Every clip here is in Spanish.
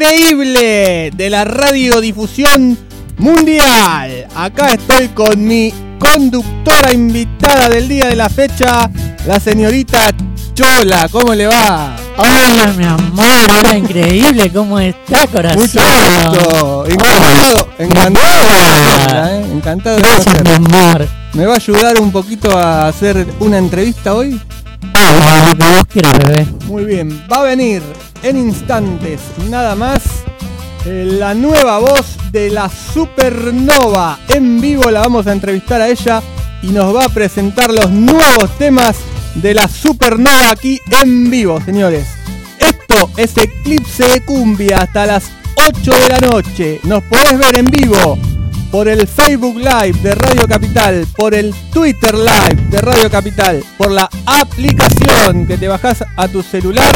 increíble de la radiodifusión mundial. Acá estoy con mi conductora invitada del día de la fecha, la señorita Chola. ¿Cómo le va? Hola, mi amor, hola, increíble, ¿cómo está, corazón? Mucho gusto. Encantado, encantado, ¿eh? encantado de Gracias, mi amor. ¿Me va a ayudar un poquito a hacer una entrevista hoy? Ah, lo que vos quieras, bebé. Muy bien, va a venir en instantes nada más eh, la nueva voz de la Supernova. En vivo la vamos a entrevistar a ella y nos va a presentar los nuevos temas de la Supernova aquí en vivo, señores. Esto es Eclipse de Cumbia hasta las 8 de la noche. Nos podés ver en vivo por el Facebook Live de Radio Capital, por el Twitter Live de Radio Capital, por la aplicación que te bajás a tu celular,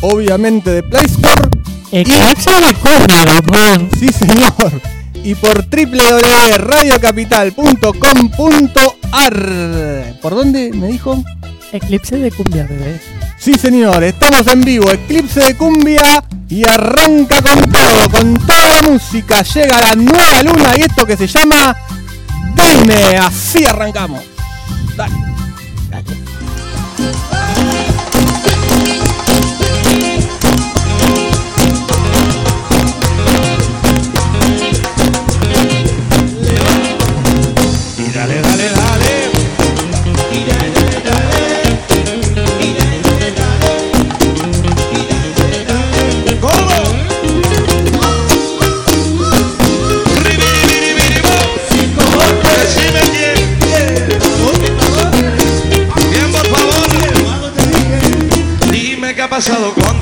obviamente de Play Store. Eclipse de cumbia, amor. Sí, señor. Y por www.radiocapital.com.ar. ¿Por dónde me dijo? Eclipse de cumbia, bebé. Sí, señor, estamos en vivo, Eclipse de Cumbia y arranca con todo, con toda la música. Llega la nueva luna y esto que se llama Dime, así arrancamos. Dale. Dime qué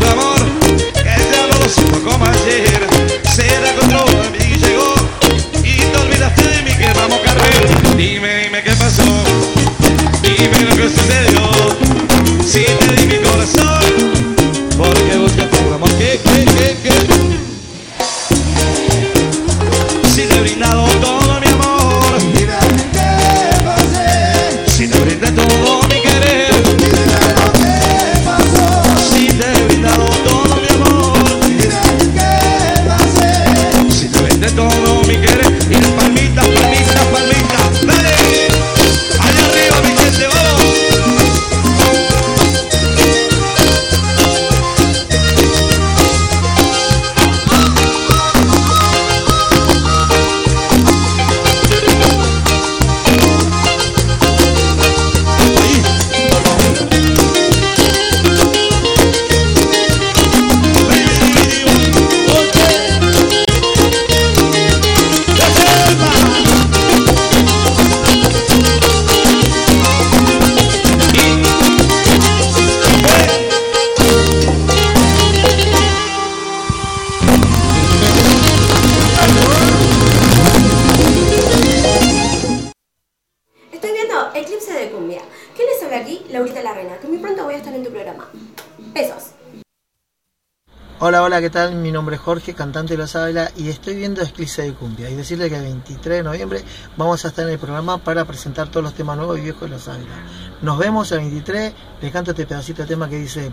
Hola, ¿qué tal? Mi nombre es Jorge, cantante de Los Ávila y estoy viendo Eclipse de Cumbia. Y decirle que el 23 de noviembre vamos a estar en el programa para presentar todos los temas nuevos y viejos de Los Ávila. Nos vemos el 23, le canto este pedacito de tema que dice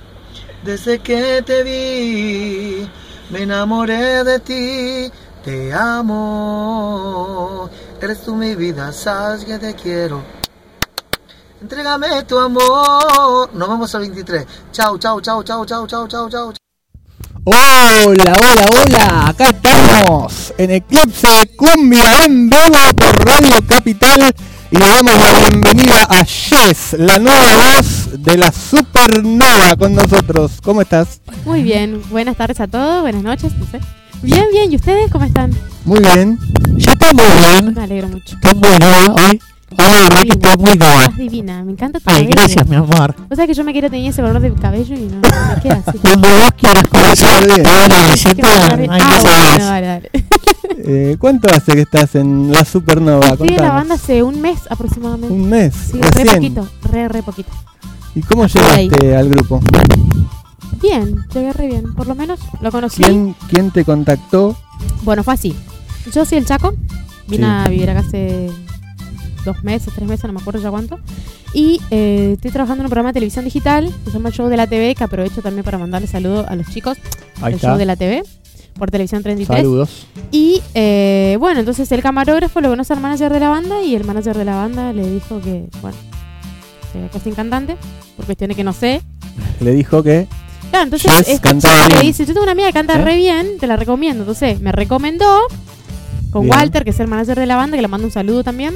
Desde que te vi, me enamoré de ti, te amo, eres tú mi vida, sabes que te quiero. Entrégame tu amor. Nos vemos el 23. Chau, chau, chau, chau, chau, chau, chau, chau. Hola, hola, hola, acá estamos en Eclipse de Cumbia en vivo por Radio Capital y le damos la bienvenida a Jess, la nueva voz de la Supernova con nosotros. ¿Cómo estás? Muy bien, buenas tardes a todos, buenas noches, no sé. Bien, bien, ¿y ustedes cómo están? Muy bien. Yo estoy muy bien. Me alegro mucho. Hoy. Hola, verdad que estás muy guapa. Estás divina, me encanta tu Ay, cabello. gracias, mi amor. O sea que yo me quiero tener ese color de cabello y no, no me queda así. Cuando vos quieras conocer bien. toda la Que me receta, hay Ah, que bueno, saber. dale, dale. Eh, ¿Cuánto hace que estás en la Supernova? Estoy en la Contanos. banda hace un mes aproximadamente. Un mes. Sí, re recién. poquito, re, re poquito. ¿Y cómo ahí. llegaste al grupo? Bien, llegué re bien. Por lo menos lo conocí. ¿Quién, ¿Quién te contactó? Bueno, fue así. Yo soy el Chaco. Vine Sí. a vivir acá hace dos meses, tres meses, no me acuerdo ya cuánto. Y eh, estoy trabajando en un programa de televisión digital que se llama Show de la TV, que aprovecho también para mandarle saludos a los chicos del. Show de la TV por Televisión 33. Saludos. Y eh, bueno, entonces el camarógrafo lo conoce al manager de la banda y el manager de la banda le dijo que, bueno, se sin cantante, por cuestiones que no sé. Le dijo que Claro, entonces cantaba chico le dice, yo tengo una amiga que canta ¿Eh? re bien, te la recomiendo. Entonces me recomendó con Bien. Walter, que es el manager de la banda, que le mando un saludo también.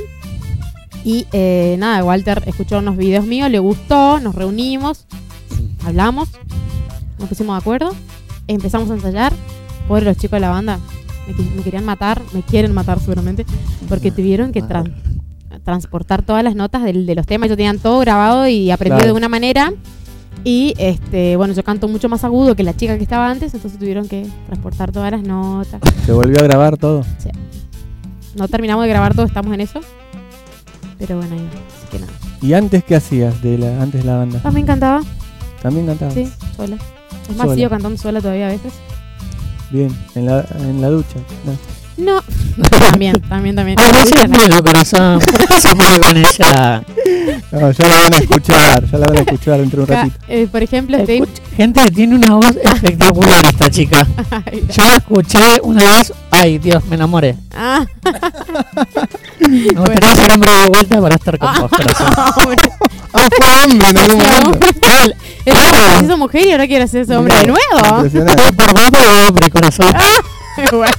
Y eh, nada, Walter escuchó unos videos míos, le gustó, nos reunimos, hablamos, nos pusimos de acuerdo, empezamos a ensayar. Pobre los chicos de la banda, me, querían matar, me quieren matar seguramente, porque tuvieron que tran- transportar todas las notas del- de los temas. Yo tenían todo grabado y aprendido Claro. de una manera. Y este, bueno, yo canto mucho más agudo que la chica que estaba antes, entonces tuvieron que transportar todas las notas. se volvió a grabar todo. No terminamos de grabar todo, estamos en eso. Pero bueno, ahí, así que nada. ¿Y antes qué hacías de la, antes de la banda? Ah, me encantaba, También cantabas. sí, sola. Es más, Sola. sigo cantando sola todavía a veces. Bien, en la, en la ducha. No. No, también, también, también. A veces es malo, corazón. ¿Por qué se pone con esa? No, ya la van a escuchar, ya la van a escuchar dentro de un ratito. eh, por ejemplo. Escucha, gente tiene una voz espectacular esta chica. Ay, Yo la escuché una vez, ay Dios, me enamoré. ah, Me gustaría ser hombre de vuelta para estar con vos, corazón. hombre. Ah, fue hombre en algún momento. Era- hizo mujer y ahora quiere hacerse hombre de nuevo. Impresionante. Por vos, hombre, corazón. Bueno,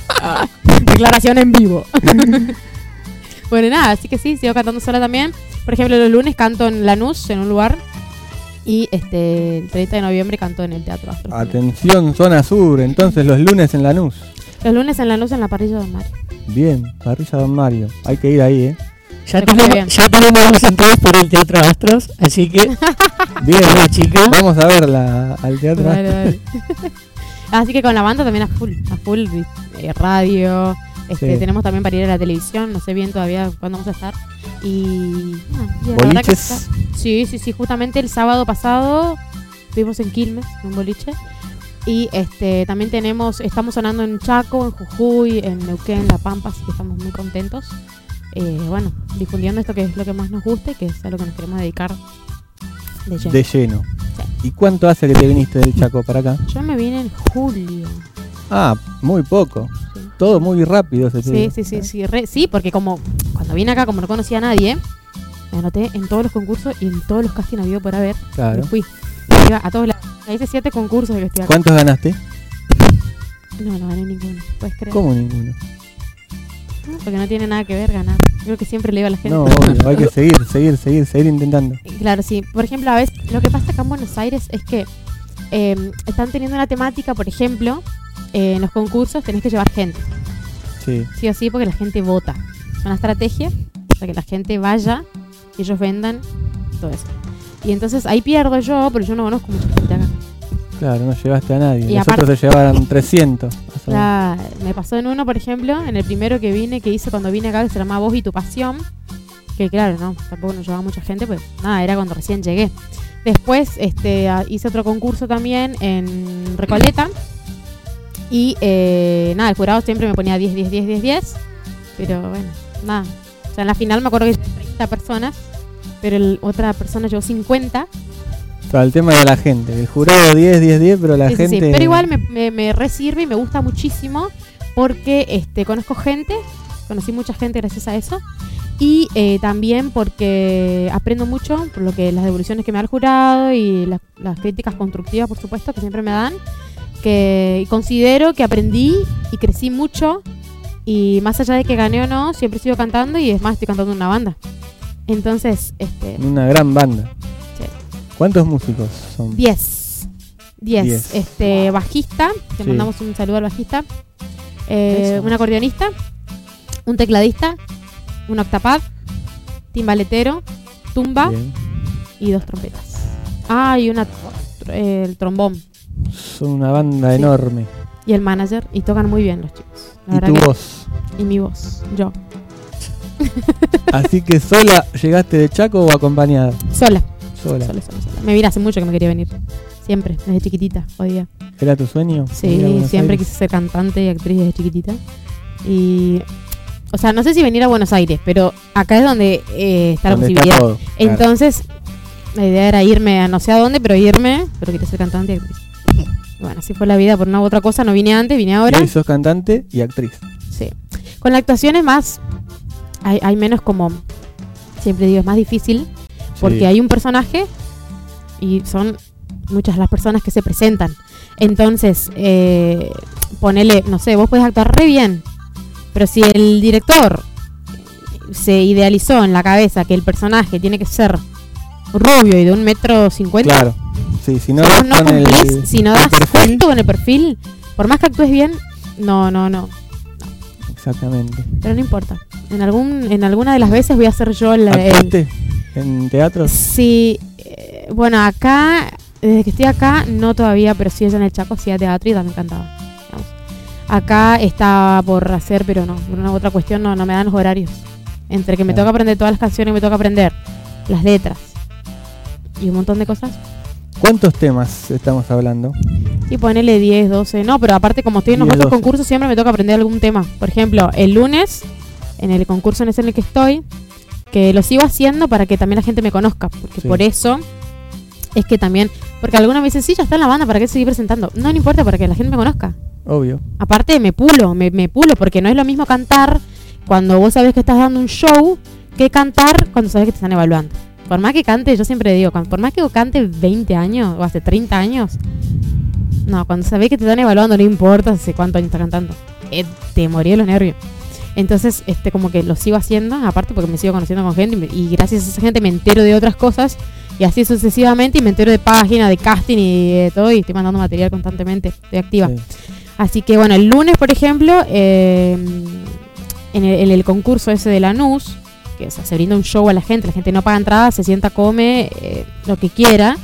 Declaración en vivo. bueno, nada, así que sí, sigo cantando sola también. Por ejemplo, los lunes canto en Lanús, en un lugar. Y este el 30 de noviembre canto en el Teatro Astro. Atención, zona sur, entonces los lunes en Lanús. Los lunes en Lanús en la parrilla de Mario. Bien, parrilla Don Mario. Hay que ir ahí, ¿eh? Ya Me tenemos, ya tenemos los entradas para el Teatro Astros, así que, Bien, la chica. vamos a verla al teatro. Dale, dale. Así que con la banda también a full, a full eh, radio. Este, Sí. Tenemos también para ir a la televisión, no sé bien todavía cuándo vamos a estar. Y, la que está- Sí, sí, sí, justamente el sábado pasado estuvimos en Quilmes, en un boliche. Y este también tenemos, estamos sonando en Chaco, en Jujuy, en Neuquén, La Pampa, así que estamos muy contentos. Eh, bueno, difundiendo esto que es lo que más nos gusta y que es a lo que nos queremos dedicar de lleno. De lleno. ¿Y cuánto hace que te viniste del Chaco para acá? Yo me vine en julio. Ah, muy poco. Sí. Todo muy rápido se Sí, dio. sí, sí, sí, re- sí, porque como cuando vine acá, como no conocía a nadie, me anoté en todos los concursos y en todos los castings habido por haber. Claro. Me fui. Iba a todos lados. Hice siete concursos de acá. ¿Cuántos ganaste? No, no gané ninguno. ¿Puedes creer? ¿Cómo ninguno? No, Porque no tiene nada que ver ganar. Creo que siempre le digo a la gente. No, obvio, hay que seguir, seguir, seguir, seguir intentando. Claro, sí. Por ejemplo, a veces lo que pasa acá en Buenos Aires es que eh, están teniendo una temática, por ejemplo, eh, en los concursos tenés que llevar gente. Sí. Sí o sí, porque la gente vota. Es una estrategia para que la gente vaya y ellos vendan todo eso. Y entonces ahí pierdo yo, pero yo no conozco mucha gente acá. Claro, no llevaste a nadie. Y Nosotros aparte- se llevaron 300. más o menos. La- me pasó en uno, por ejemplo, en el primero que vine, que hice cuando vine acá, que se llama Voz y tu Pasión. Que claro, no, tampoco nos llevaba mucha gente, pues nada, era cuando recién llegué. Después este, a- hice otro concurso también en Recoleta. Y eh, nada, el jurado siempre me ponía 10, 10, 10, 10, 10. Pero bueno, nada. O sea, en la final me acuerdo que llevé 30 personas, pero el- otra persona llevó 50. Sea, el tema de la gente. El jurado 10, 10, 10, pero la Sí, sí, sí. gente. Pero igual me, me, me re sirve y me gusta muchísimo porque este, conozco gente, conocí mucha gente gracias a eso. Y eh, también porque aprendo mucho por lo que las devoluciones que me el jurado y las, las críticas constructivas, por supuesto, que siempre me dan. Que considero que aprendí y crecí mucho. Y más allá de que gané o no, siempre sigo cantando y es más, estoy cantando en una banda. Entonces, este, Una gran banda. ¿Cuántos músicos son? 10. 10. Diez. Este, bajista, Sí. mandamos un saludo al bajista. Eh, un acordeonista, un tecladista, un octapad, timbaletero, tumba Bien. y dos trompetas. Ah, y una eh, el trombón Son una banda Sí. enorme. y el manager y tocan muy bien los chicos. La Y tu que- voz. y mi voz, yo, Así que sola llegaste de Chaco o acompañada. sola, Sola. sola, sola, sola. Me vine hace mucho que me quería venir. Siempre, desde chiquitita, podía. ¿Era tu sueño? Sí, siempre Aires? quise ser cantante y actriz desde chiquitita. Y. O sea, no sé si venir a Buenos Aires, pero acá es donde eh, está la posibilidad. claro. Entonces, la idea era irme a no sé a dónde, pero irme, pero quería ser cantante y actriz. Bueno, así fue la vida por una u otra cosa. No vine antes, vine Y ahora. hoy sos cantante y actriz. Sí. Con la actuación es más. Hay, hay menos como. Siempre digo, es más difícil. Porque Sí. hay un personaje y son muchas las personas que se presentan. Entonces, eh, ponele, no sé, vos puedes actuar re bien. Pero si el director se idealizó en la cabeza que el personaje tiene que ser rubio y de un metro cincuenta, Claro. Sí, si no si no el- cumplís, si no das justo con el perfil, por más que actúes bien, no, no, no. Exactamente. Pero no importa. En algún en alguna de las veces voy a ser yo el, el- ¿Actuaste en teatro? Sí, eh, bueno, acá desde que estoy acá no todavía, pero sí allá en el Chaco hacía teatro y también cantaba. digamos. Acá está por hacer, pero no, por una u otra cuestión no, no me dan los horarios. Entre que me Claro. toca aprender todas las canciones, me toca aprender las letras y un montón de cosas. ¿Cuántos temas estamos hablando? Y ponele 10, 12. No, pero aparte, como estoy en los 10, otros 12. concursos, siempre me toca aprender algún tema. Por ejemplo, el lunes, en el concurso en el que estoy, que lo sigo haciendo para que también la gente me conozca. Porque Sí. por eso es que también. Porque algunos me dicen, sí, ya está en la banda, ¿para qué seguir presentando? No, no importa, para que la gente me conozca. Obvio. Aparte, me pulo, me, me pulo, porque no es lo mismo cantar cuando vos sabés que estás dando un show que cantar cuando sabés que te están evaluando. Por más que cante, yo siempre digo, por más que cante 20 años o hace 30 años, no, cuando sabés que te están evaluando, no importa hace cuántos años estás cantando. Eh, te morí de los nervios. Entonces, este, como que lo sigo haciendo, aparte porque me sigo conociendo con gente y, gracias a esa gente me entero de otras cosas y así sucesivamente y me entero de páginas, de casting y de todo y estoy mandando material constantemente, estoy activa. Sí. Así que bueno, el lunes, por ejemplo, eh, en, el, en el concurso ese de Lanús, que o sea, se brinda un show a la gente, la gente no paga entrada, se sienta, come eh, lo que quiera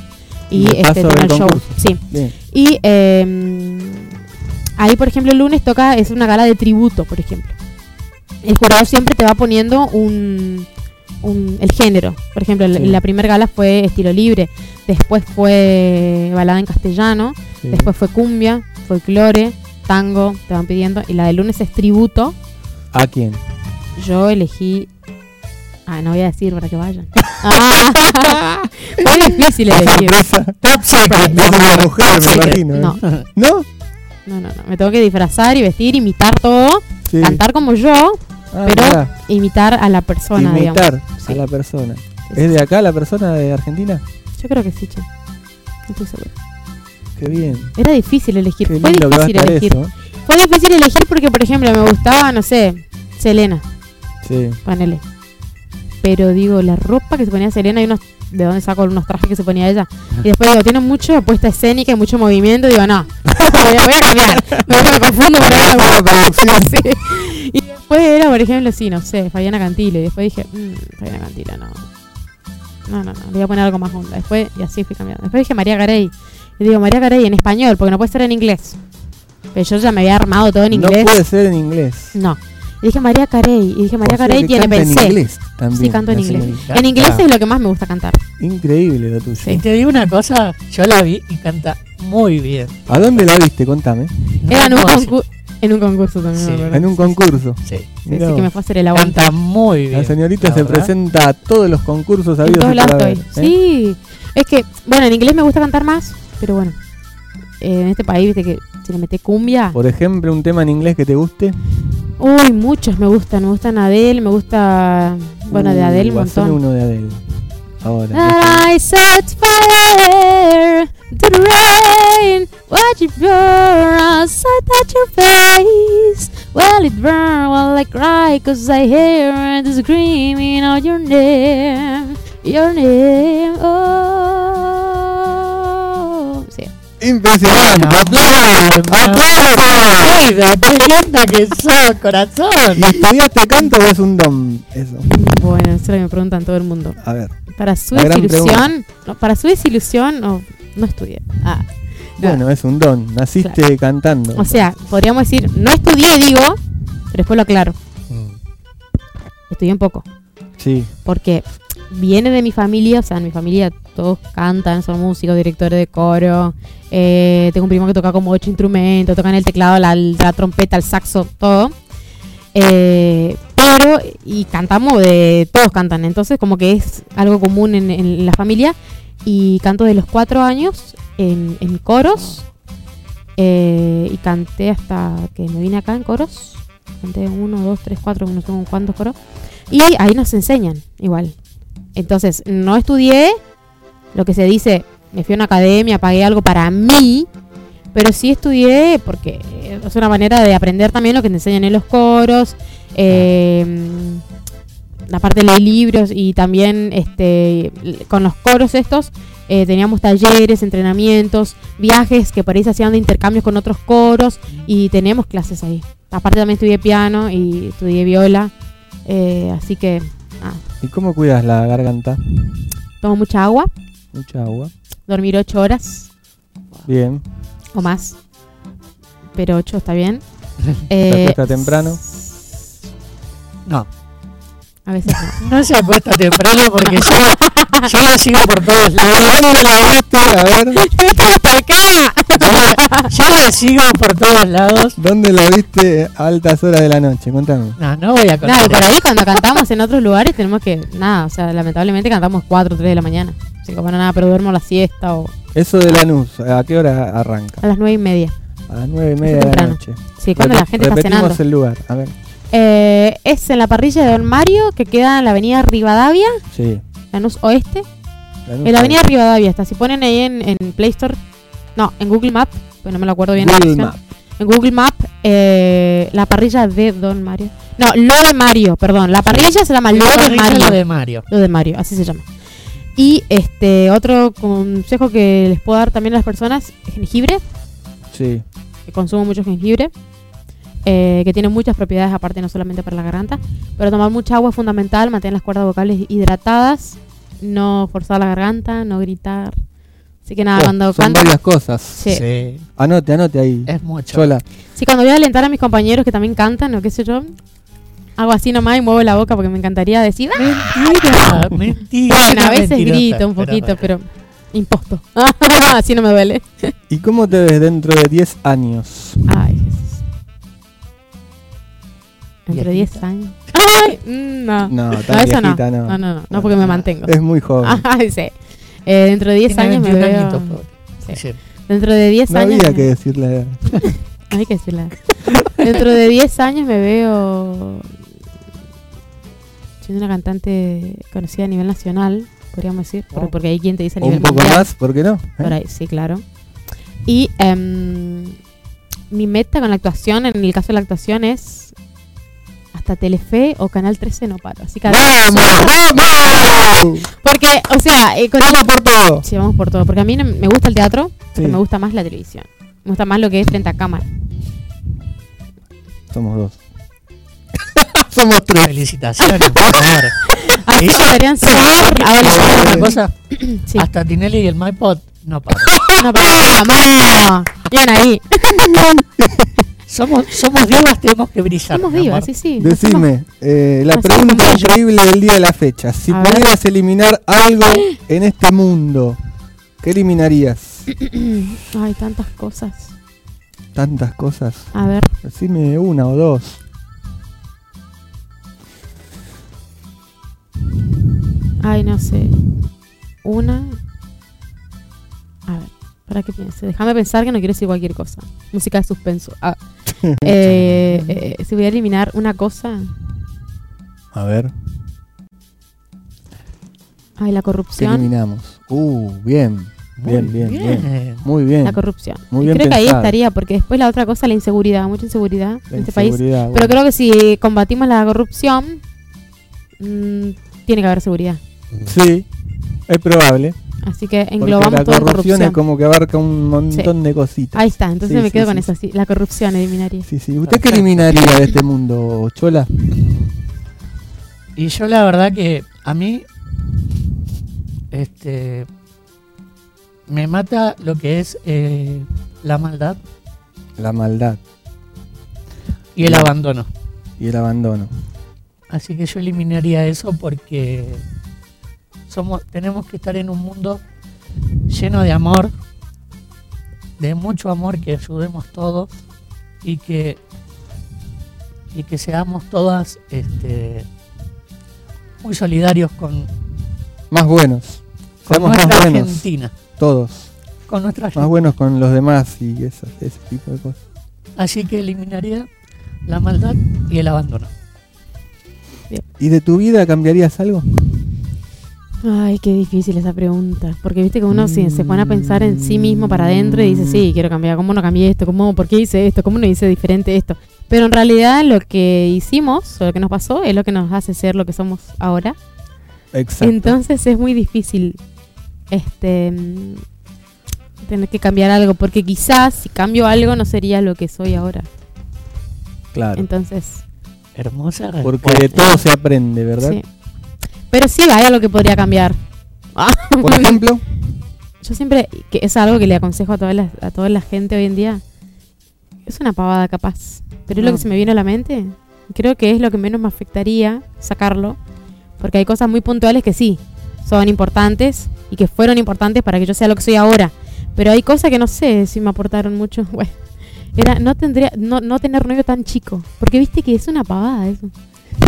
y este, toma el show. Sí. Bien. Y eh, ahí, por ejemplo, el lunes toca, es una gala de tributo, por ejemplo. El jurado siempre te va poniendo un, un- el género. Por ejemplo, la- Sí. la primera gala fue estilo libre, después fue balada en castellano, Sí. después fue cumbia, folclore, tango, te van pidiendo, y la del lunes es tributo. ¿A quién? Yo elegí. Ah, no voy a decir para que vayan. Ah, fue difícil elegir. Top secret. Es una mujer, me imagino. ¿eh? No, ¿No? no, no, no. Me tengo que disfrazar y vestir, imitar todo, Sí. cantar como yo, Ah, pero mirá. imitar a la persona. Imitar a la persona. ¿Es de acá la persona de Argentina? Yo creo que sí, che. No estoy segura. Qué bien. Era difícil elegir. Qué Fue difícil elegir. eso. Fue difícil elegir porque, por ejemplo, me gustaba, no sé, Selena, Sí. ponele. Pero digo, la ropa que se ponía Selena y unos. ¿De dónde saco unos trajes que se ponía ella? Y después digo, tiene mucha puesta escénica y mucho movimiento. Digo, no, voy a, voy a cambiar. Me, me confundo por. Sí. Y después era, por ejemplo, sí, no sé, Fabiana Cantilo. Y después dije, mmm, Fabiana Cantilo, no. No, no, no, le voy a poner algo más onda. Después, y así fui cambiando. Después dije María Carey. Y digo, María Carey en español, porque no puede ser en inglés. Pero yo ya me había armado todo en No inglés. puede ser en inglés. No. Y dije María Carey. Y dije María O sea Carey tiene, canta en pensé. inglés también. Sí, canto en inglés. señorita. En inglés Ah. es lo que más me gusta cantar. Increíble lo tuyo. Sí. Y te digo una cosa, yo la vi y canta muy bien. ¿A dónde la viste? Contame. Era en un, No, concu- en un concurso también. Sí. me. En un concurso. Sí, Sí, que me fue a hacer el aguante. canta muy bien. La señorita la se presenta a todos los concursos En habidos todos estoy. haber, ¿eh? Sí. Es que, bueno, en inglés me gusta cantar más, pero bueno. eh, en este país, viste que se le mete cumbia. Por ejemplo, un tema en inglés que te guste. Uy, muchos me gustan. Me gustan Adele, me gusta. Bueno, de Adele un montón. uno de Adele. Ahora. I set fire to the rain. Watch it burn outside at your face. Well, it burn while I cry, cause I hear the screaming out your name. Your name. Oh. Impresionante. ¡Aplausos! ¡Qué linda que sos, corazón! ¿Y estudiaste canto o es un don? Eso. Bueno, eso es lo que me preguntan todo el mundo. A ver. Para su desilusión, no, para su desilusión, no, no estudié. Ah, no. Bueno, es un don. Naciste cantando. O sea, podríamos decir, no estudié, digo, pero después lo aclaro. Mm. Estudié un poco. Sí. Porque viene de mi familia, o sea, en mi familia todos cantan, son músicos, directores de coro. eh, tengo un primo que toca como ocho instrumentos, tocan el teclado, la, trompeta, el saxo, todo. Eh, pero, y cantamos de, todos cantan, entonces como que es algo común en, en la familia. Y canto de los cuatro años en, en coros. eh, y canté hasta que me vine acá en coros. Canté uno, dos, tres, cuatro, no sé cuántos coros. Y ahí nos enseñan igual. Entonces, no estudié lo que se dice, me fui a una academia, pagué algo para mí, pero sí estudié porque es una manera de aprender también lo que te enseñan en los coros, eh, la parte de leer libros y también este con los coros estos eh, teníamos talleres, entrenamientos, viajes que por ahí se hacían de intercambios con otros coros y teníamos clases ahí. Aparte también estudié piano y estudié viola, eh, así que ah, ¿Y cómo cuidas la garganta? tomo mucha agua, Mucha agua. dormir ocho horas Bien. o más, pero ocho está bien. ¿Te Eh, temprano? No, a veces no. no se acuesta temprano porque yo, yo la sigo por todos lados. ¿Dónde la viste? A ver. Yo la sigo por todos lados. ¿Dónde la viste a altas horas de la noche? Contame. No, no voy a contar. Nada, por eso. ahí cuando cantamos en otros lugares tenemos que, nada, o sea, lamentablemente cantamos 4 o 3 de la mañana. Así que bueno, nada, pero duermo la siesta o Eso de Lanús, ¿a qué hora arranca? a las 9 y media. A las nueve y media de la noche. Sí, cuando la gente está repetimos cenando. el lugar. A ver. Eh, es en la parrilla de Don Mario, que queda en la avenida Rivadavia, Sí. Lanús Oeste. Lanús En la avenida Rivadavia está. Si ponen ahí en, en Play Store, no, en Google Map, pues no me lo acuerdo bien. la Google dirección. Map. En Google Map, eh, la parrilla de Don Mario. No, lo de Mario, perdón. La parrilla se llama lo de Mario. de Mario. Lo de Mario, así se llama. Y este otro consejo que les puedo dar también a las personas, jengibre, Sí. que consumo mucho jengibre, eh, que tiene muchas propiedades aparte, no solamente para la garganta, pero tomar mucha agua es fundamental, mantener las cuerdas vocales hidratadas, no forzar la garganta, no gritar. Así que nada, Oh, cuando son canto, varias cosas. sí. Sí, Anote, anote ahí. es mucho. Sola. Sí, cuando voy a alentar a mis compañeros que también cantan o qué sé yo, hago así nomás y muevo la boca porque me encantaría decir, ¡Ah! Mentira, mentira. Bueno, a veces mentirosa, grito un poquito, pero imposto. así no me duele. ¿Y cómo te ves dentro de 10 años? Ay. Entre Viejita. 10 años. Ay, mm, no. No, No, eso no. viejita no. No, no, no, no, porque me mantengo. Es muy joven. Ay, sí. Eh, dentro de 10 Tiene años me 21 veo. añitos. Sí. Sí. Dentro de 10 no años. había me- que decirle. no hay que decirle. Dentro de 10 años me veo siendo una cantante conocida a nivel nacional, podríamos decir, Wow. porque hay quien te dice a nivel un poco mundial. más, ¿por qué no? ¿Eh? Por ahí, sí, claro. Y em, mi meta con la actuación, en el caso de la actuación, es hasta Telefe o Canal 13 no paro. Así que ¡Vamos! Porque, o sea, eh, con- ¡Vamos por todo! Sí, vamos por todo. Porque a mí no- me gusta el teatro, pero Sí. me gusta más la televisión. Me gusta más lo que es frente a cámara. Somos dos. Somos tres. Felicitaciones, por favor. Así Eso- deberían ser. ¿Sabes Ahora una cosa? sí. Hasta Tinelli y el MyPod no paran. No, pero vamos. Bien ahí. Somos, somos divas, tenemos que brillar. Somos vivas, sí, sí. Decime, eh, la pregunta increíble del día de la fecha. Si A ver. pudieras eliminar algo en este mundo, ¿qué eliminarías? Ay, tantas cosas. Tantas cosas. A ver. Decime una o dos. Ay, no sé. Una. A ver, para que piense. Déjame pensar que no quiero decir cualquier cosa. Música de suspenso. Ah. Eh, eh, si voy a eliminar una cosa. A ver, Ay, la ¿qué corrupción. eliminamos? Uh, bien. Bien, bien, bien. Muy bien. La corrupción. Muy bien creo que ahí estaría, porque después la otra cosa, la inseguridad. Mucha inseguridad La en este país. Pero creo que si combatimos la corrupción, mm, tiene que haber seguridad. Sí, es probable. Así que Porque englobamos la todo en corrupción, corrupción. es como que abarca un montón de cositas. Ahí está, entonces Sí, me sí, quedo sí, con eso, sí. La corrupción eliminaría. Sí, sí. ¿Usted qué eliminaría de este mundo, Chola? Y yo la verdad que a mí este me mata lo que es eh, la maldad La maldad y el abandono. y el abandono. Así que yo eliminaría eso porque somos tenemos que estar en un mundo lleno de amor, de mucho amor que ayudemos todos y que y que seamos todas este muy solidarios con, Más buenos. con Seamos más buenos. Argentina, Todos. con nuestra Más buenos con los demás y esas- ese tipo de cosas. Así que eliminaría la maldad y el abandono. ¿Y de tu vida cambiarías algo? Ay, qué difícil esa pregunta. Porque viste que uno si se pone a pensar en sí mismo para adentro y dice, sí, quiero cambiar. ¿Cómo no cambié esto? ¿Cómo, ¿Por qué hice esto? ¿Cómo no hice diferente esto? Pero en realidad lo que hicimos, o lo que nos pasó, es lo que nos hace ser lo que somos ahora. Exacto. Entonces es muy difícil este mm, tener que cambiar algo. Porque quizás si cambio algo no sería lo que soy ahora. claro. Entonces, Hermosa Porque respuesta. de todo se aprende, ¿verdad? sí. Pero sí hay algo que podría cambiar. Por ejemplo, Yo siempre, que es algo que le aconsejo a toda la, a toda la gente hoy en día, es una pavada capaz, pero es lo que se me viene a la mente. Creo que es lo que menos me afectaría sacarlo, porque hay cosas muy puntuales que sí, son importantes y que fueron importantes para que yo sea lo que soy ahora, pero hay cosas que no sé si me aportaron mucho. Bueno, era no tendría no, no tener novio tan chico, porque viste que es una pavada eso.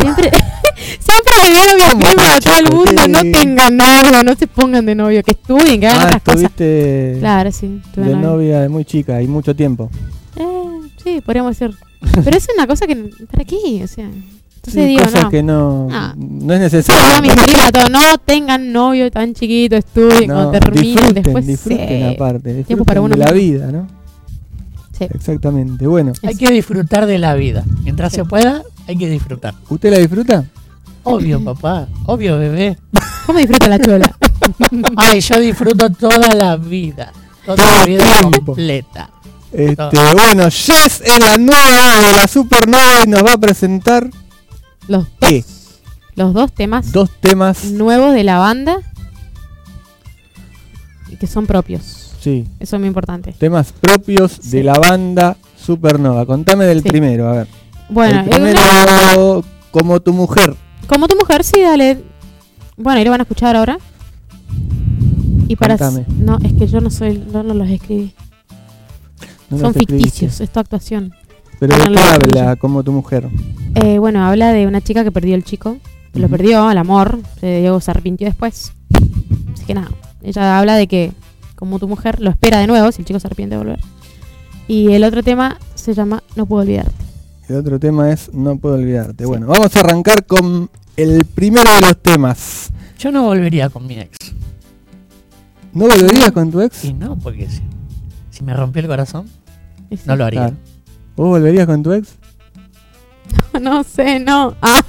Siempre, siempre le digo a mi ¿Cómo prima, a todo el mundo, no tengan novio, no se pongan de novio, que estudien, que hagan ah, otras cosas. estuviste Claro, sí. tuve de novio. novia de muy chica y mucho tiempo. Eh, sí, podríamos decir. Pero es una cosa que. ¿Para qué? O sea. Entonces Sí, digo, cosas no. que no, Ah. no es necesario. todo, no tengan novio tan chiquito, estudien, No, cuando terminen, disfruten, después. disfruten sí. aparte, disfruten para uno de la mismo. vida, ¿no? Sí. Exactamente. Bueno, Hay que disfrutar de la vida. Mientras se pueda, hay que disfrutar. ¿usted la disfruta? Obvio, papá. Obvio, bebé. ¿Cómo disfruta la chola? Ay, yo disfruto toda la vida. Toda la vida tiempo. completa. Este, No. bueno, Jess es la nueva de la Supernova y nos va a presentar Los, ¿qué? los dos temas Dos temas. nuevos de la banda y que son propios. Sí, Eso es muy importante. temas propios Sí. de la banda Supernova. Contame del Sí. primero, a ver. Bueno, el una- como tu mujer. como tu mujer, sí, dale. Bueno, ahí lo van a escuchar ahora. Y para. Contame. No, es que yo no soy. No, no los escribí. No Son los ficticios, es tu actuación. Pero ¿de qué habla como tu mujer? Eh, bueno, habla de una chica que perdió el chico. Lo perdió, el amor. Se, Diego se arrepintió después. Así que nada. Ella habla de que, como tu mujer, lo espera de nuevo si el chico se arrepiente de volver. Y el otro tema se llama No puedo olvidarte. El otro tema es No puedo olvidarte. Sí. Bueno, vamos a arrancar con el primero de los temas. Yo no volvería con mi ex. ¿No volverías con tu ex? Y no, porque si, si me rompió el corazón, sí. no lo haría. Claro. ¿Vos volverías con tu ex? No sé, no. Ah.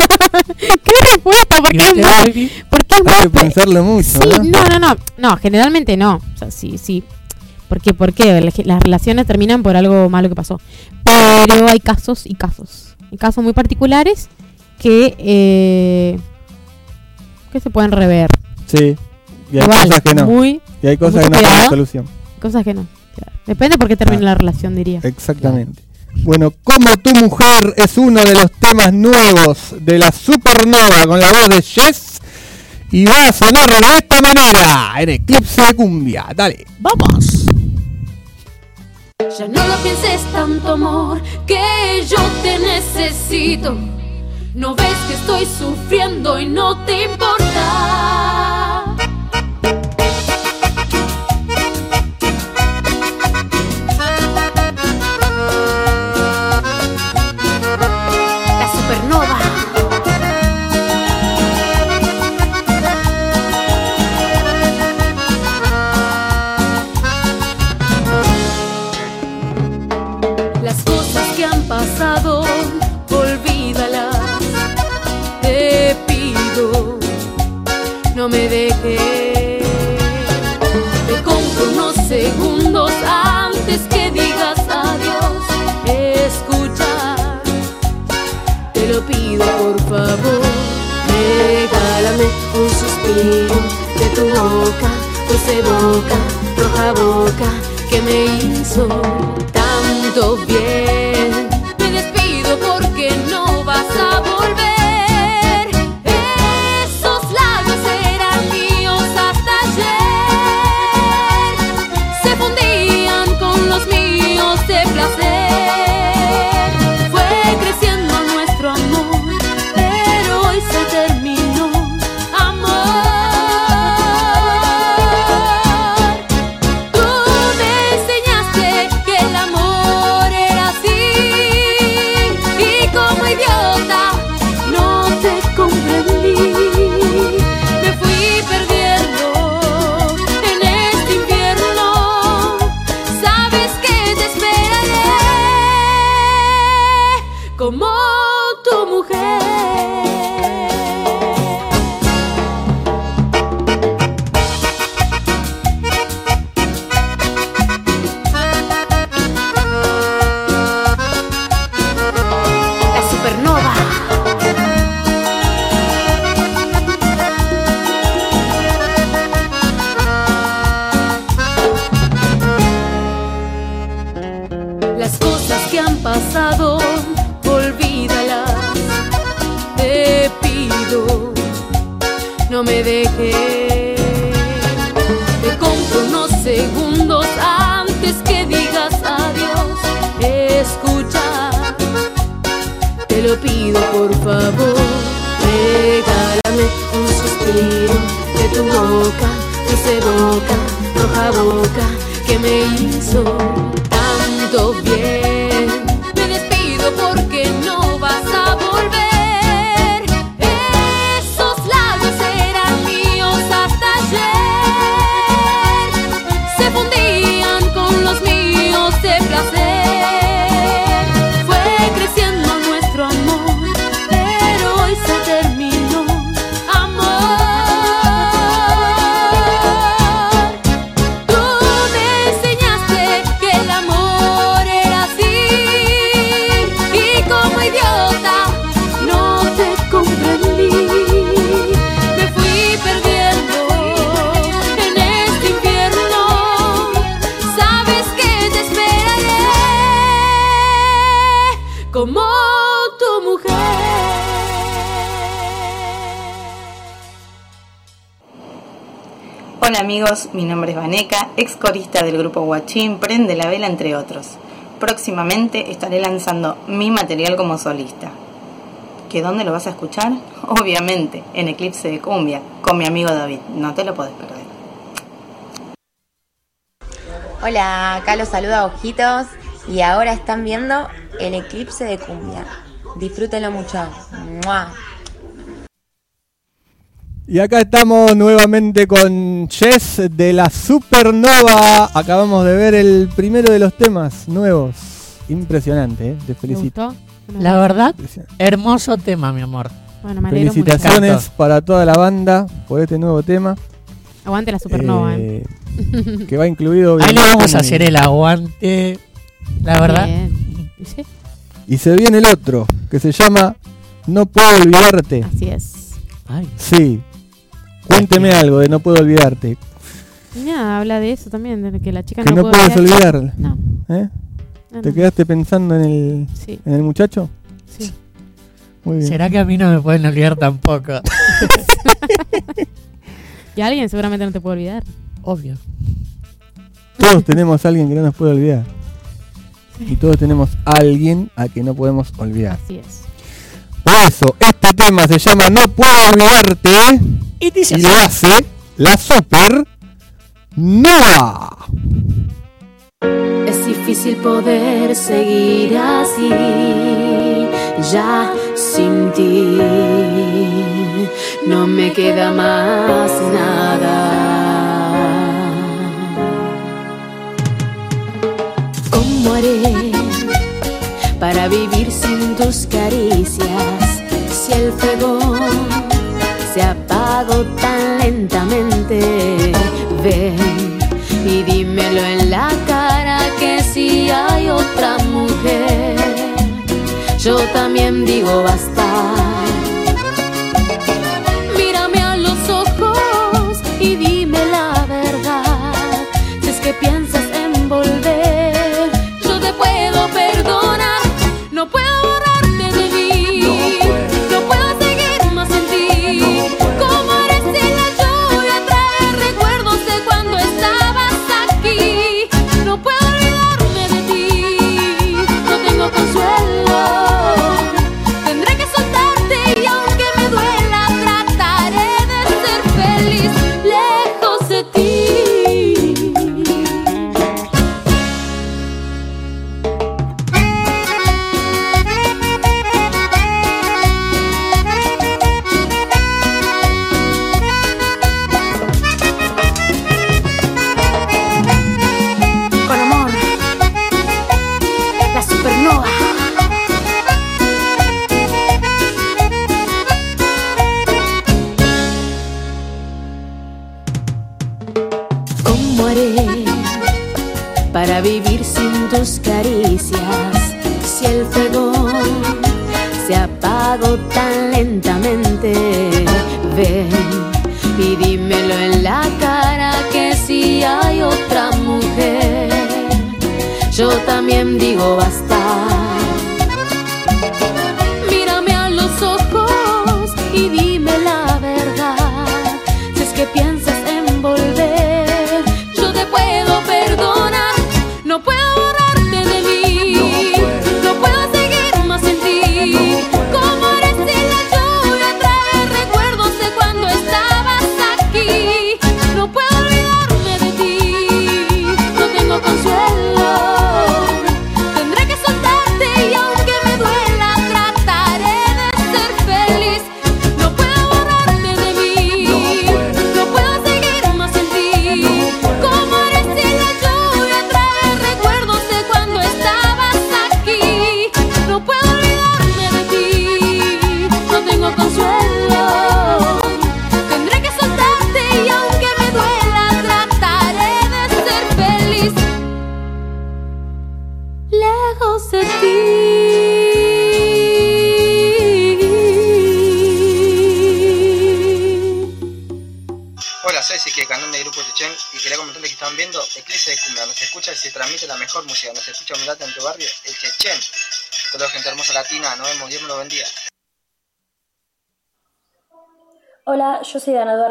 ¿Qué respuesta? ¿Por ¿Y qué es muy- baby? por qué es Hay que muy- pensarlo mucho, Sí, ¿no? no, no, no. No, generalmente no. O sea, sí, sí. Porque, ¿por qué? La- Las relaciones terminan por algo malo que pasó. Pero hay casos y casos. Hay casos muy particulares que, eh, que se pueden rever. Sí. Y hay Igual, cosas que no. Muy, Y hay cosas que no tienen solución. cosas que no. Depende por qué termina Claro. la relación, diría. Exactamente. Bueno, como tu mujer es uno de los temas nuevos de la Supernova con la voz de Jess y va a sonar de esta manera en Eclipse de Cumbia. Dale. ¡Vamos! Ya no lo pienses tanto, amor, que yo te necesito. No ves que estoy sufriendo y no te importa. me dejes. Te compro unos segundos antes que digas adiós. Escucha, te lo pido por favor. Regálame un suspiro de tu boca, dulce boca, roja boca, que me hizo tanto bien. Te lo pido por favor. Regálame un suspiro de tu boca, dulce boca, roja boca, que me hizo tanto bien. Amigos, mi nombre es Vaneca, ex corista del grupo Guachín, Prende la Vela, entre otros. Próximamente estaré lanzando mi material como solista. ¿Que dónde lo vas a escuchar? Obviamente, en Eclipse de Cumbia, con mi amigo David. No te lo puedes perder. Hola, acá los saluda Ojitos y ahora están viendo el eclipse de cumbia. Disfrútenlo mucho. ¡Mua! Y acá estamos nuevamente con Chess de la Supernova. Acabamos de ver el primero de los temas nuevos. Impresionante, ¿eh? Te ¿Te felicito. gustó? La verdad, hermoso tema, mi amor. Bueno, me mucho. Felicitaciones para toda la banda por este nuevo tema. Aguante la supernova, ¿eh? eh, que va incluido. Ahí le vamos a hacer el aguante. La verdad. ¿Y sí? Y se viene el otro, que se llama No puedo olvidarte. Así es. ay, Sí. Cuénteme algo de No puedo olvidarte. Y nada, habla de eso también, de que la chica Que no, no puede puedes olvidar. olvidar. No, ¿Eh? no, ¿Te no. quedaste pensando en el, Sí, en el muchacho? sí. Muy bien. ¿será que a mí no me pueden olvidar tampoco? Y alguien seguramente no te puede olvidar. Obvio. Todos tenemos a alguien que no nos puede olvidar. Y todos tenemos a alguien a que no podemos olvidar. Así es. Por eso, este tema se llama No puedo olvidarte Y dice y lo hace la Super Nova. Es difícil poder seguir así, ya sin ti. No me queda más nada. ¿Cómo haré para vivir sin tus caricias? Si el fuego se apagó tan lentamente, ven y dímelo en la cara que si hay otra mujer, yo también digo basta.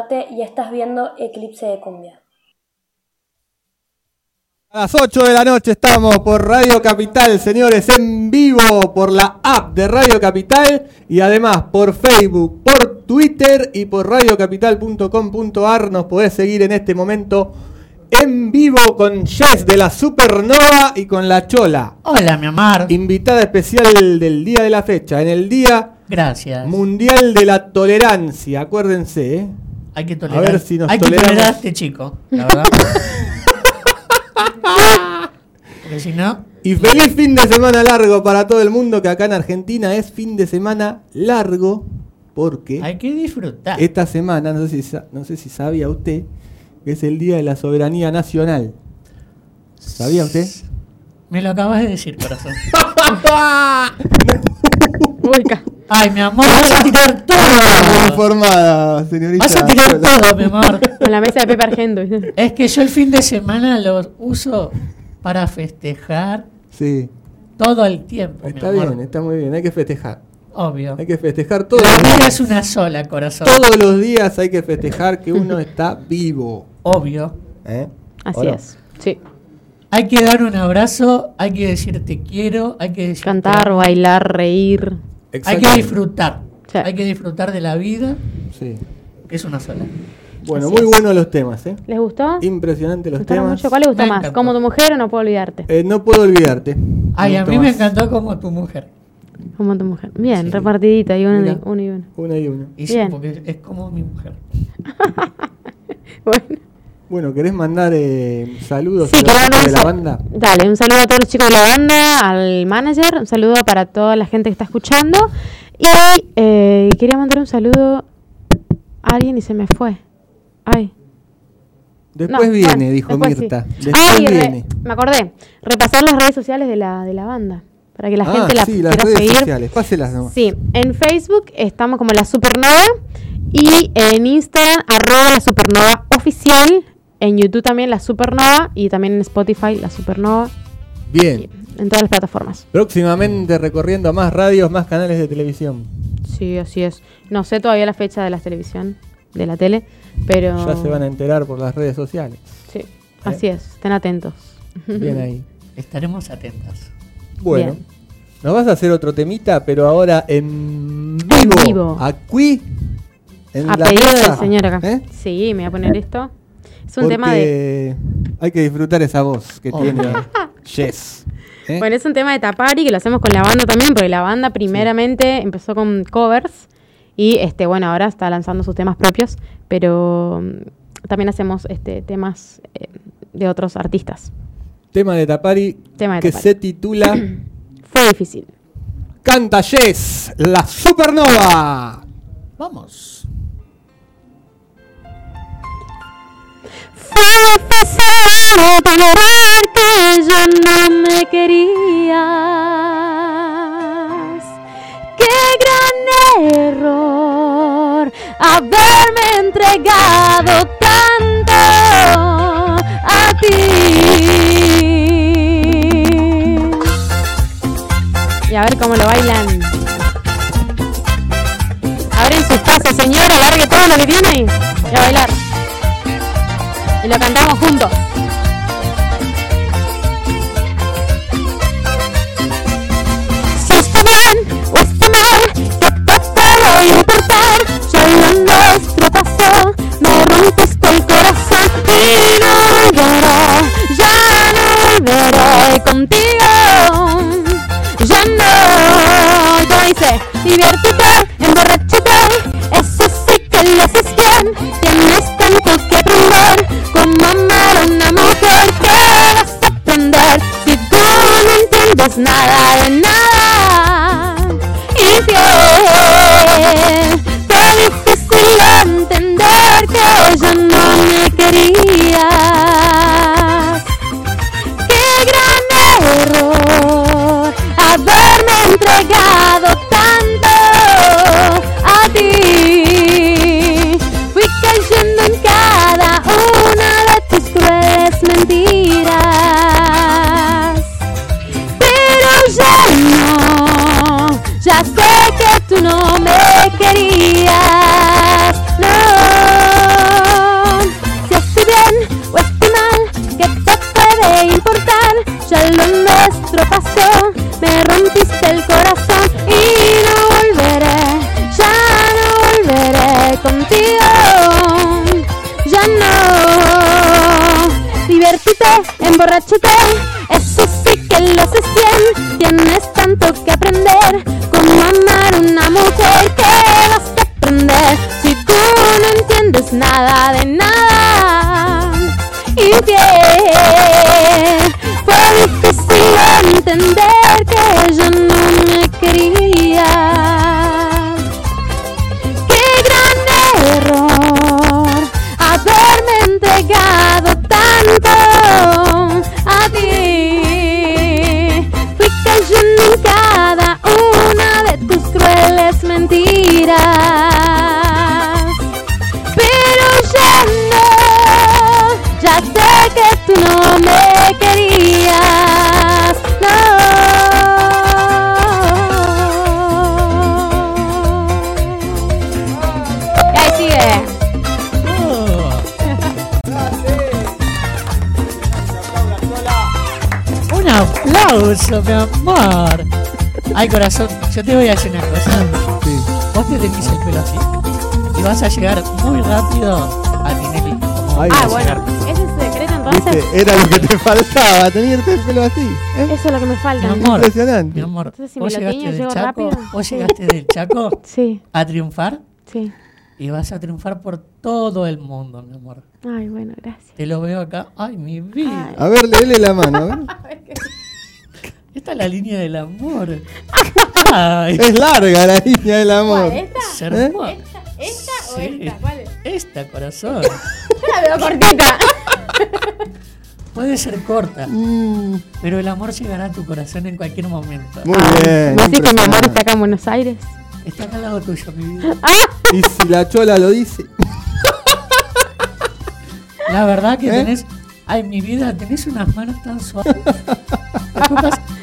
Duarte y estás viendo Eclipse de Cumbia. A las 8 de la noche estamos por Radio Capital, señores, en vivo por la app de Radio Capital y además por Facebook, por Twitter y por radiocapital.com.ar. Nos podés seguir en este momento en vivo con Jess de la Supernova y con La Chola. Hola, mi amor. Invitada especial del día de la fecha, en el Día Gracias. Mundial de la Tolerancia. Acuérdense, ¿eh? Hay que tolerar. A ver si nos Hay que toleramos. tolerar a este chico, la verdad. Porque si no, Y feliz fin de semana largo para todo el mundo, que acá en Argentina es fin de semana largo, porque hay que disfrutar. esta semana, no sé, si, no sé si sabía usted, que es el Día de la Soberanía Nacional. ¿Sabía usted? Me lo acabas de decir, corazón. Ay, mi amor, vas a tirar todo. informada, señorita. Vas a tirar todo, mi amor. Con la mesa de Pepe Argento. Es que yo el fin de semana lo uso para festejar Sí, todo el tiempo, está mi amor. bien, está muy bien, hay que festejar. Obvio. Hay que festejar todos La los vida días. es una sola, corazón. Todos los días hay que festejar que uno está vivo. Obvio. ¿eh? Así es. Sí. Hay que dar un abrazo, hay que decir te quiero, hay que decir Cantar, bailar, reír. Hay que disfrutar. Sí. Hay que disfrutar de la vida, Sí. que es una sola. Bueno, Así muy es. buenos los temas, ¿eh? ¿Les gustó? Impresionante los ¿Gustaron temas. mucho? ¿Cuál les gustó Me más? encantó. ¿Como tu mujer o no puedo olvidarte? Eh, no puedo olvidarte. Ay, a mí me más. encantó como tu mujer. Como tu mujer. Bien, Sí. repartidita, y uno, Mira. y uno y uno. Una y una. Y sí, Bien. porque es como mi mujer. Bueno. Bueno, ¿querés mandar eh, saludos Sí, a gente mandar de la banda? Dale, un saludo a todos los chicos de la banda, al manager, un saludo para toda la gente que está escuchando. Y eh, quería mandar un saludo a alguien y se me fue. Ay. Después No, viene, bueno, dijo después sí. Mirta. Después Ay, viene. me acordé. Repasar las redes sociales de la, de la banda. Para que la ah, gente la sí, las quiera redes seguir. sociales. Páselas nomás. Sí, en Facebook estamos como la Supernova y en Instagram arroba la Supernova oficial, en YouTube también la Supernova y también en Spotify la Supernova, Bien. en todas las plataformas. Próximamente recorriendo más radios, más canales de televisión. Sí, así es. No sé todavía la fecha de la televisión, de la tele, pero... Ya se van a enterar por las redes sociales. Sí, así es, estén atentos. Bien ahí. Estaremos atentas. Bueno, Bien. nos vas a hacer otro temita, pero ahora en vivo. vivo. Aquí. En A la pedido casa, del señor acá. ¿eh? Sí, me voy a poner esto. Es un Porque tema de... hay que disfrutar esa voz que tiene Jess. ¿eh? Bueno, es un tema de Tapari que lo hacemos con la banda también, porque la banda primeramente empezó con covers y este bueno, ahora está lanzando sus temas propios, pero mm, también hacemos este temas eh, de otros artistas. Tema de Tapari Tema de que Tapari. se titula Fue difícil. Canta Jess, la supernova. Vamos. Fue difícil tolerar que ya no me querías. Qué gran error haberme entregado tanto a ti. Y a ver cómo lo bailan. Abren sus pasos, señora, largue todo lo que tiene y a bailar. Y lo cantamos juntos. Ay, corazón, yo te voy a decir una cosa. Vos te tenés el pelo así y vas a llegar muy rápido a Tinelli. Ay, Ah, bueno, ese es el secreto entonces. ¿Viste? Era lo que te faltaba, tenerte el pelo así. ¿eh? Eso es lo que me falta. Mi amor, Impresionante. mi amor, Entonces, si vos llegaste tiño, del Chaco, vos llegaste del Chaco Sí, a triunfar sí. y vas a triunfar por todo el mundo, mi amor. Ay, bueno, gracias. Te lo veo acá. Ay, mi vida. A ver, léele la mano. a ver. Esta es la línea del amor. Ay, Es larga la línea del amor. ¿Esta? es hermosa. ¿Esta o Sí. esta? ¿Cuál es? Esta, corazón. Yo la veo cortita. Puede ser corta, Mm, pero el amor llegará a tu corazón en cualquier momento. muy bien. ¿Me decís que mi amor está acá en Buenos Aires? Está acá al lado tuyo, mi vida. Y si la chola lo dice. La verdad que ¿Eh? tenés. Ay, mi vida, tenés unas manos tan suaves.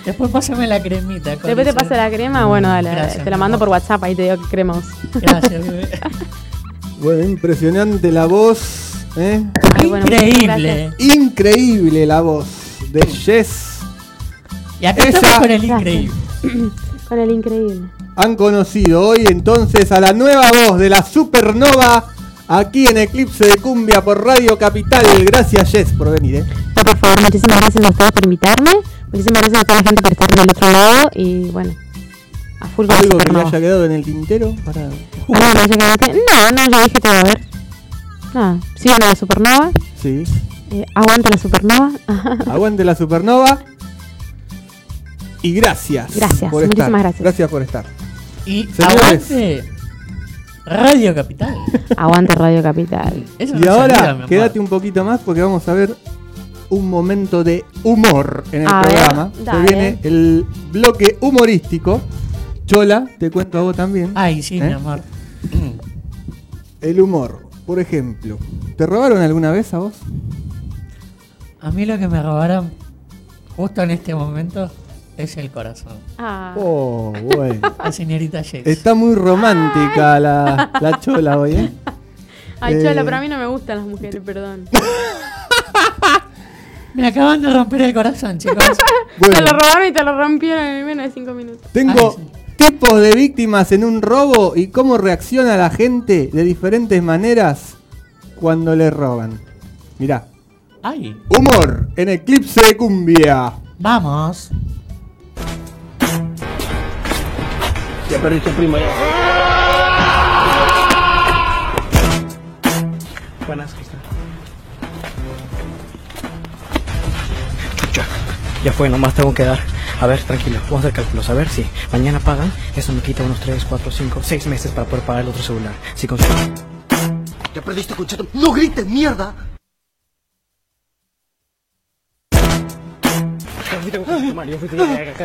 Después, pásame la cremita. Después te paso la crema. Bueno, dale, Gracias, te la mando por WhatsApp. Ahí te digo que crema usas. Gracias, bebé. Bueno, impresionante la voz. ¿eh? Ay, bueno, muchas Increíble. Increíble la voz de Jess. Y acá Ella- estamos con el Gracias. increíble. Con el increíble. Han conocido hoy entonces a la nueva voz de la Supernova aquí en Eclipse de Cumbia por Radio Capital. Gracias Jess por venir. ¿eh? No, por favor, muchísimas gracias a ustedes por invitarme. Muchísimas gracias a toda la gente por estar del otro lado. Y bueno, a full con ¿Algo que Supernova. haya quedado en el tintero? Para... ¿Algo que le haya quedado que- No, no, yo dije que va a ver. Nada, sigan a la Supernova. Sí. Eh, aguanta la Supernova. Aguante la Supernova. Y gracias. Gracias, por estar. muchísimas gracias. Gracias por estar. Y Señores. aguante Radio Capital. Aguante Radio Capital. Eso Y no ahora, quédate un poquito más porque vamos a ver un momento de humor en el A ver, programa. Se dale. viene el bloque humorístico. Chola, te cuento a vos también. Ay, sí, mi ¿Eh? amor. El humor, por ejemplo. ¿Te robaron alguna vez a vos? A mí lo que me robaron justo en este momento es el corazón. Ah. Oh, bueno. La señorita Jax. Está muy romántica la, la chola hoy, ¿eh? Ay, Eh, Chola, pero a mí no me gustan las mujeres, perdón. Me acaban de romper el corazón, chicos. Bueno. Te lo robaron y te lo rompieron en menos de cinco minutos. Tengo tipos de víctimas en un robo y cómo reacciona la gente de diferentes maneras cuando le roban. Mirá. Ay. Humor en Eclipse de Cumbia. Vamos. Ya perdiste primo ya. Buenas, Ya fue, nomás tengo que dar. A ver, tranquilo, vamos a hacer cálculos. A ver si mañana pagan, eso me quita unos 3, 4, 5, 6 meses para poder pagar el otro celular. Si con Ya perdiste, concheto. ¡No grites, mierda! Mario,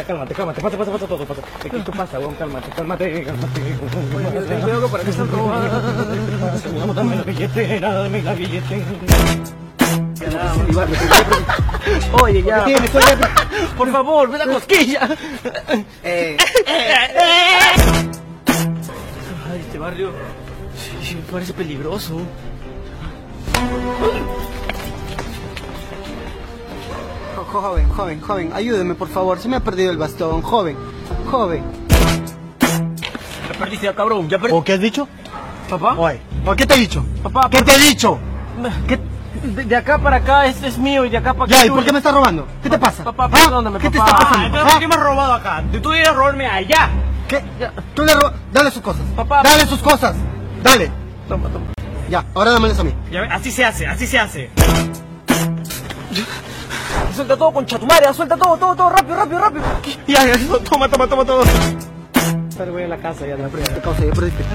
cálmate, cálmate, pasa, pasa, pasa todo, pasa. ¿Qué qué pasa, weón? Cálmate, cálmate, cálmate. Ten cuidado para que están robando. Vamos, dame la billetera, dame la billetera. Oye, ya. ¿Qué tienes? Oye, Por favor, ve la cosquilla. Eh, Ay, este barrio sí, parece peligroso. jo- joven, joven, joven, ayúdeme por favor. Se me ha perdido el bastón, joven, joven. Ya perdiste ya, cabrón, ya perdiste. ¿O qué has dicho? ¿Papá? Oye, ¿o qué te he dicho? Papá, ¿Qué te he dicho? ¿Qué? De, de acá para acá este es mío y de acá para acá. Ya, ¿y por qué me estás robando? ¿Qué te pasa? Papá, ¿Ah? perdóname, ¿Qué te papá. está pasando? Entonces, ¿por ¿Ah? qué me has robado acá? Tú debías robarme allá. ¿Qué? Tú le ro- Dale sus cosas. Papá. Dale sus cosas. Dale. Toma, toma. Ya, ahora dámelas a mí. Ya así se hace, así se hace. Suelta todo con chatumaria, suelta todo, todo, todo, rápido, rápido, rápido. Ya, ya, toma, toma, toma, todo.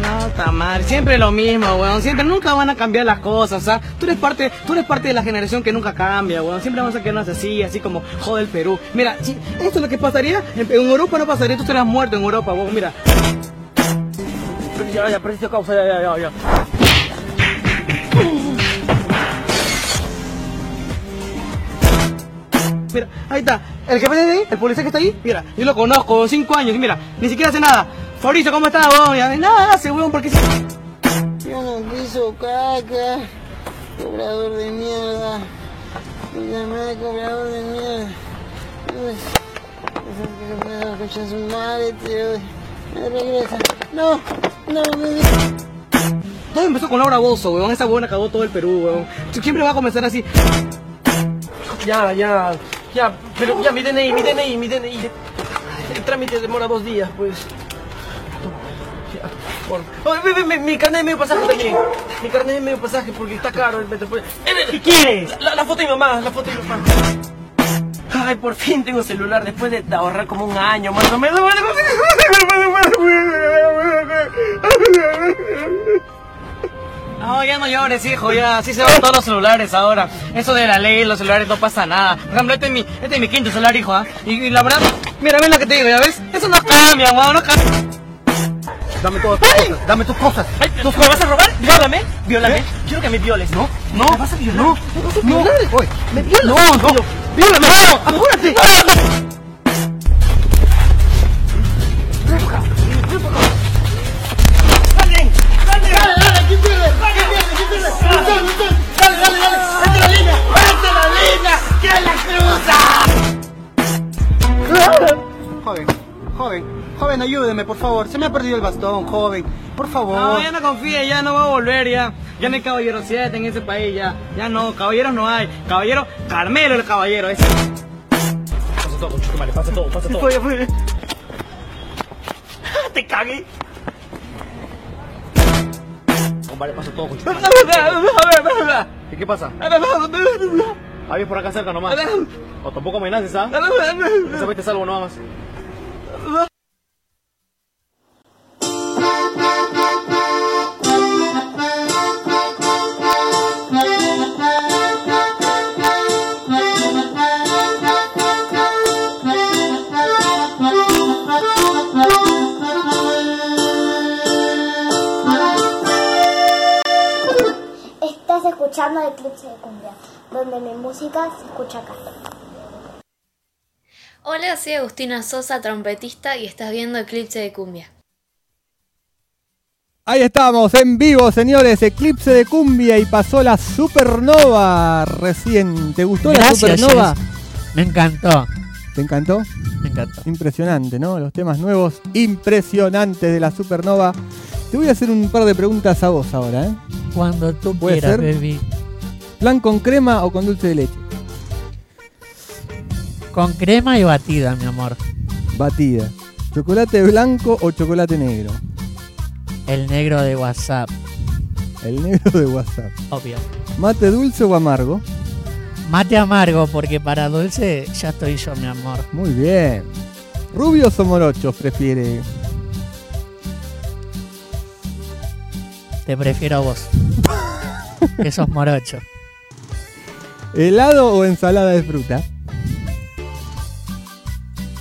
No, Tamar, siempre lo mismo, weón. Siempre nunca van a cambiar las cosas, o sea, tú eres parte, tú eres parte de la generación que nunca cambia, weón. Siempre vamos a quedarnos así, así como jode el Perú. Mira, si esto es lo que pasaría, en, en Europa no pasaría, tú estarías muerto en Europa, weón, mira. Ya, ya, causa, ya, ya, ya, ya. Mira, ahí está. El jefe de ahí, el policía que está ahí, mira, yo lo conozco, cinco años, y mira, ni siquiera hace nada. Fabricio, ¿cómo estás, weón? Ya, Nada hace, weón, porque... Yo no quiso caca. Cobrador de mierda. Me llamé cobrador de mierda. Me escucha su madre, tío. Me regresa. No, no, me Todo empezó con Laura Bozo, weón. Esa buena cagó todo el Perú, weón. Siempre va a comenzar así. Ya, ya, ya, pero ya, mi DNI, mi DNI, mi DNI. El trámite demora dos días, pues. Ya, por... Oh, mi, mi, mi, carnet de medio pasaje también. Mi carnet de medio pasaje porque está caro el metro. pues. ¿Qué quieres? La, la foto de mi mamá, la foto de mi mamá. Ay, por fin tengo celular después de ahorrar como un año más o menos. No, ya no llores, hijo, ya, así se van todos los celulares ahora. Eso de la ley, los celulares no pasa nada. Por ejemplo, este es mi, este es mi quinto celular, hijo, ¿ah? Y, y la verdad, mira, ven lo que te digo, ¿ya ves? Eso no cambia, weón, no cambia. Dame todas tus cosas. Dame tus cosas. Ay, ¿Me vas a robar? Viólame, viólame. Quiero que me violes. No, no. ¿Me vas a violar? No, ¿Me vas a no. Oye, ¿Me violas? No, no. Viólame. No, apúrate. ¡Dale! Ayúdeme, por favor. Se me ha perdido el bastón, joven. Por favor. No, ya no confíe, ya no va a volver, ya. Ya no hay caballero 7 en ese país, ya. Ya no, caballeros no hay. Caballero, Carmelo el caballero, ese. Pasa todo, chutumare, pasa todo, pasa todo. Fue, fue. Te cagué. Vale, pasa todo, conchutumare. ¿Y qué pasa? Ahí por acá cerca nomás. O tampoco amenaces, ¿ah? Esa vez te salvo nomás. Música se escucha acá. Hola, soy Agustina Sosa, trompetista, y estás viendo Eclipse de Cumbia. Ahí estamos, en vivo, señores. Eclipse de cumbia y pasó la supernova recién. ¿Te gustó la supernova? Me encantó. ¿Te encantó? Me encantó. Impresionante, ¿no? Los temas nuevos, impresionantes de la supernova. Te voy a hacer un par de preguntas a vos ahora, ¿eh? Cuando tú ¿Puede quieras, ser? baby. ¿Plan con crema o con dulce de leche? Con crema y batida, mi amor. Batida. ¿Chocolate blanco o chocolate negro? El negro de WhatsApp. El negro de WhatsApp. Obvio. ¿Mate dulce o amargo? Mate amargo, porque para dulce ya estoy yo, mi amor. Muy bien. ¿Rubios o morochos prefiere? Te prefiero a vos. que sos morocho. ¿Helado o ensalada de fruta?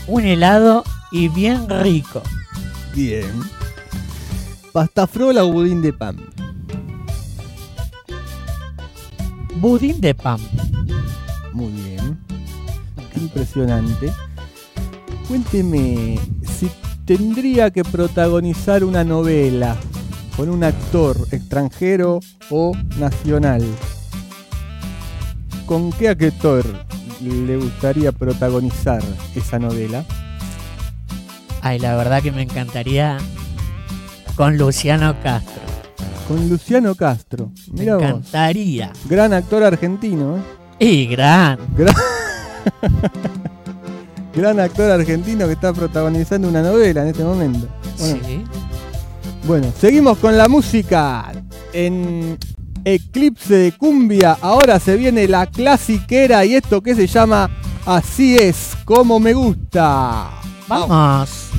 Un helado y bien rico. Bien. ¿Pasta frola o budín de pan? Budín de pan. Muy bien. Qué impresionante. Cuénteme, si tendría que protagonizar una novela con un actor extranjero o nacional, ¿con qué actor le gustaría protagonizar esa novela? Ay, la verdad que me encantaría con Luciano Castro. Con Luciano Castro. Me vos. encantaría. Gran actor argentino, ¿eh? Y gran. Gran, gran actor argentino que está protagonizando una novela en este momento. Bueno, Sí. Bueno, seguimos con la música. En Eclipse de Cumbia, ahora se viene la clasiquera y esto que se llama Así es como me gusta. Vamos.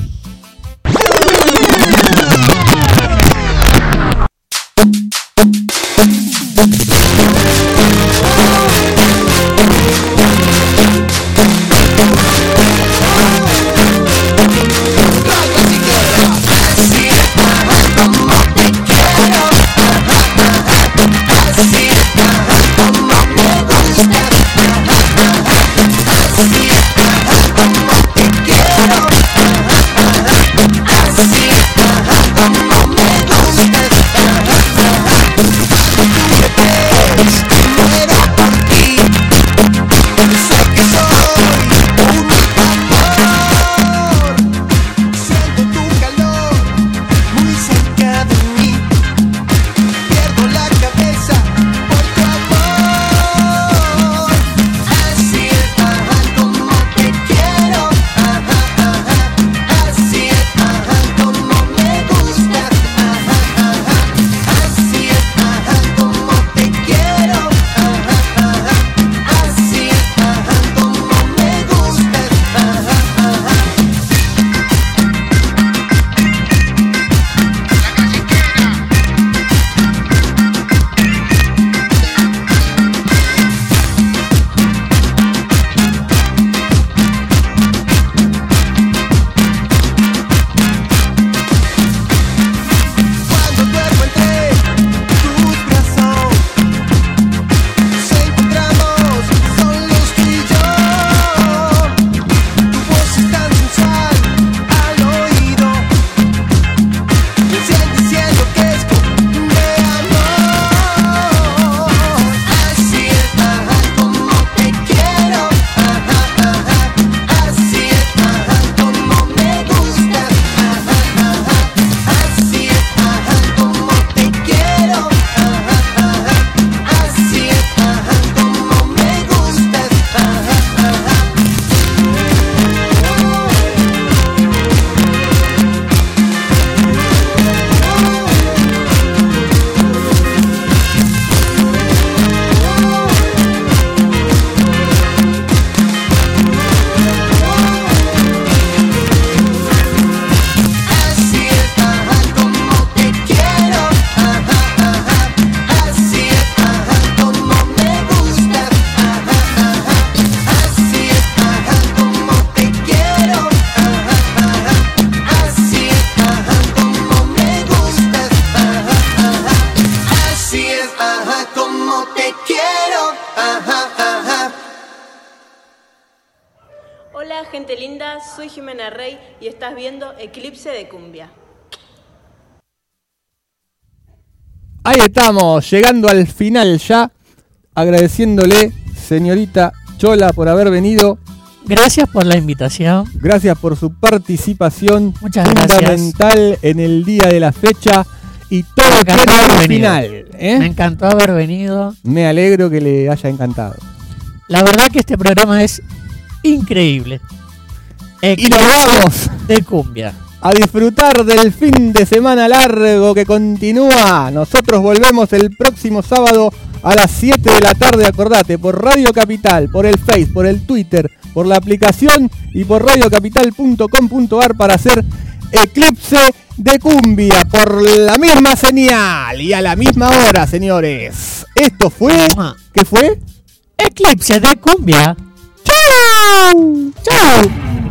Estamos, llegando al final ya, agradeciéndole, señorita Chola, por haber venido. Gracias por la invitación. Gracias por su participación Muchas gracias. fundamental en el día de la fecha y todo un venido. final. ¿eh? Me encantó haber venido. Me alegro que le haya encantado. La verdad que este programa es increíble. Y nos vamos de cumbia. A disfrutar del fin de semana largo que continúa. Nosotros volvemos el próximo sábado a las 7 de la tarde, acordate, por Radio Capital, por el Face, por el Twitter, por la aplicación y por radiocapital.com.ar para hacer Eclipse de Cumbia por la misma señal y a la misma hora, señores. Esto fue... ¿Qué fue? Eclipse de cumbia. ¡Chao! ¡Chao!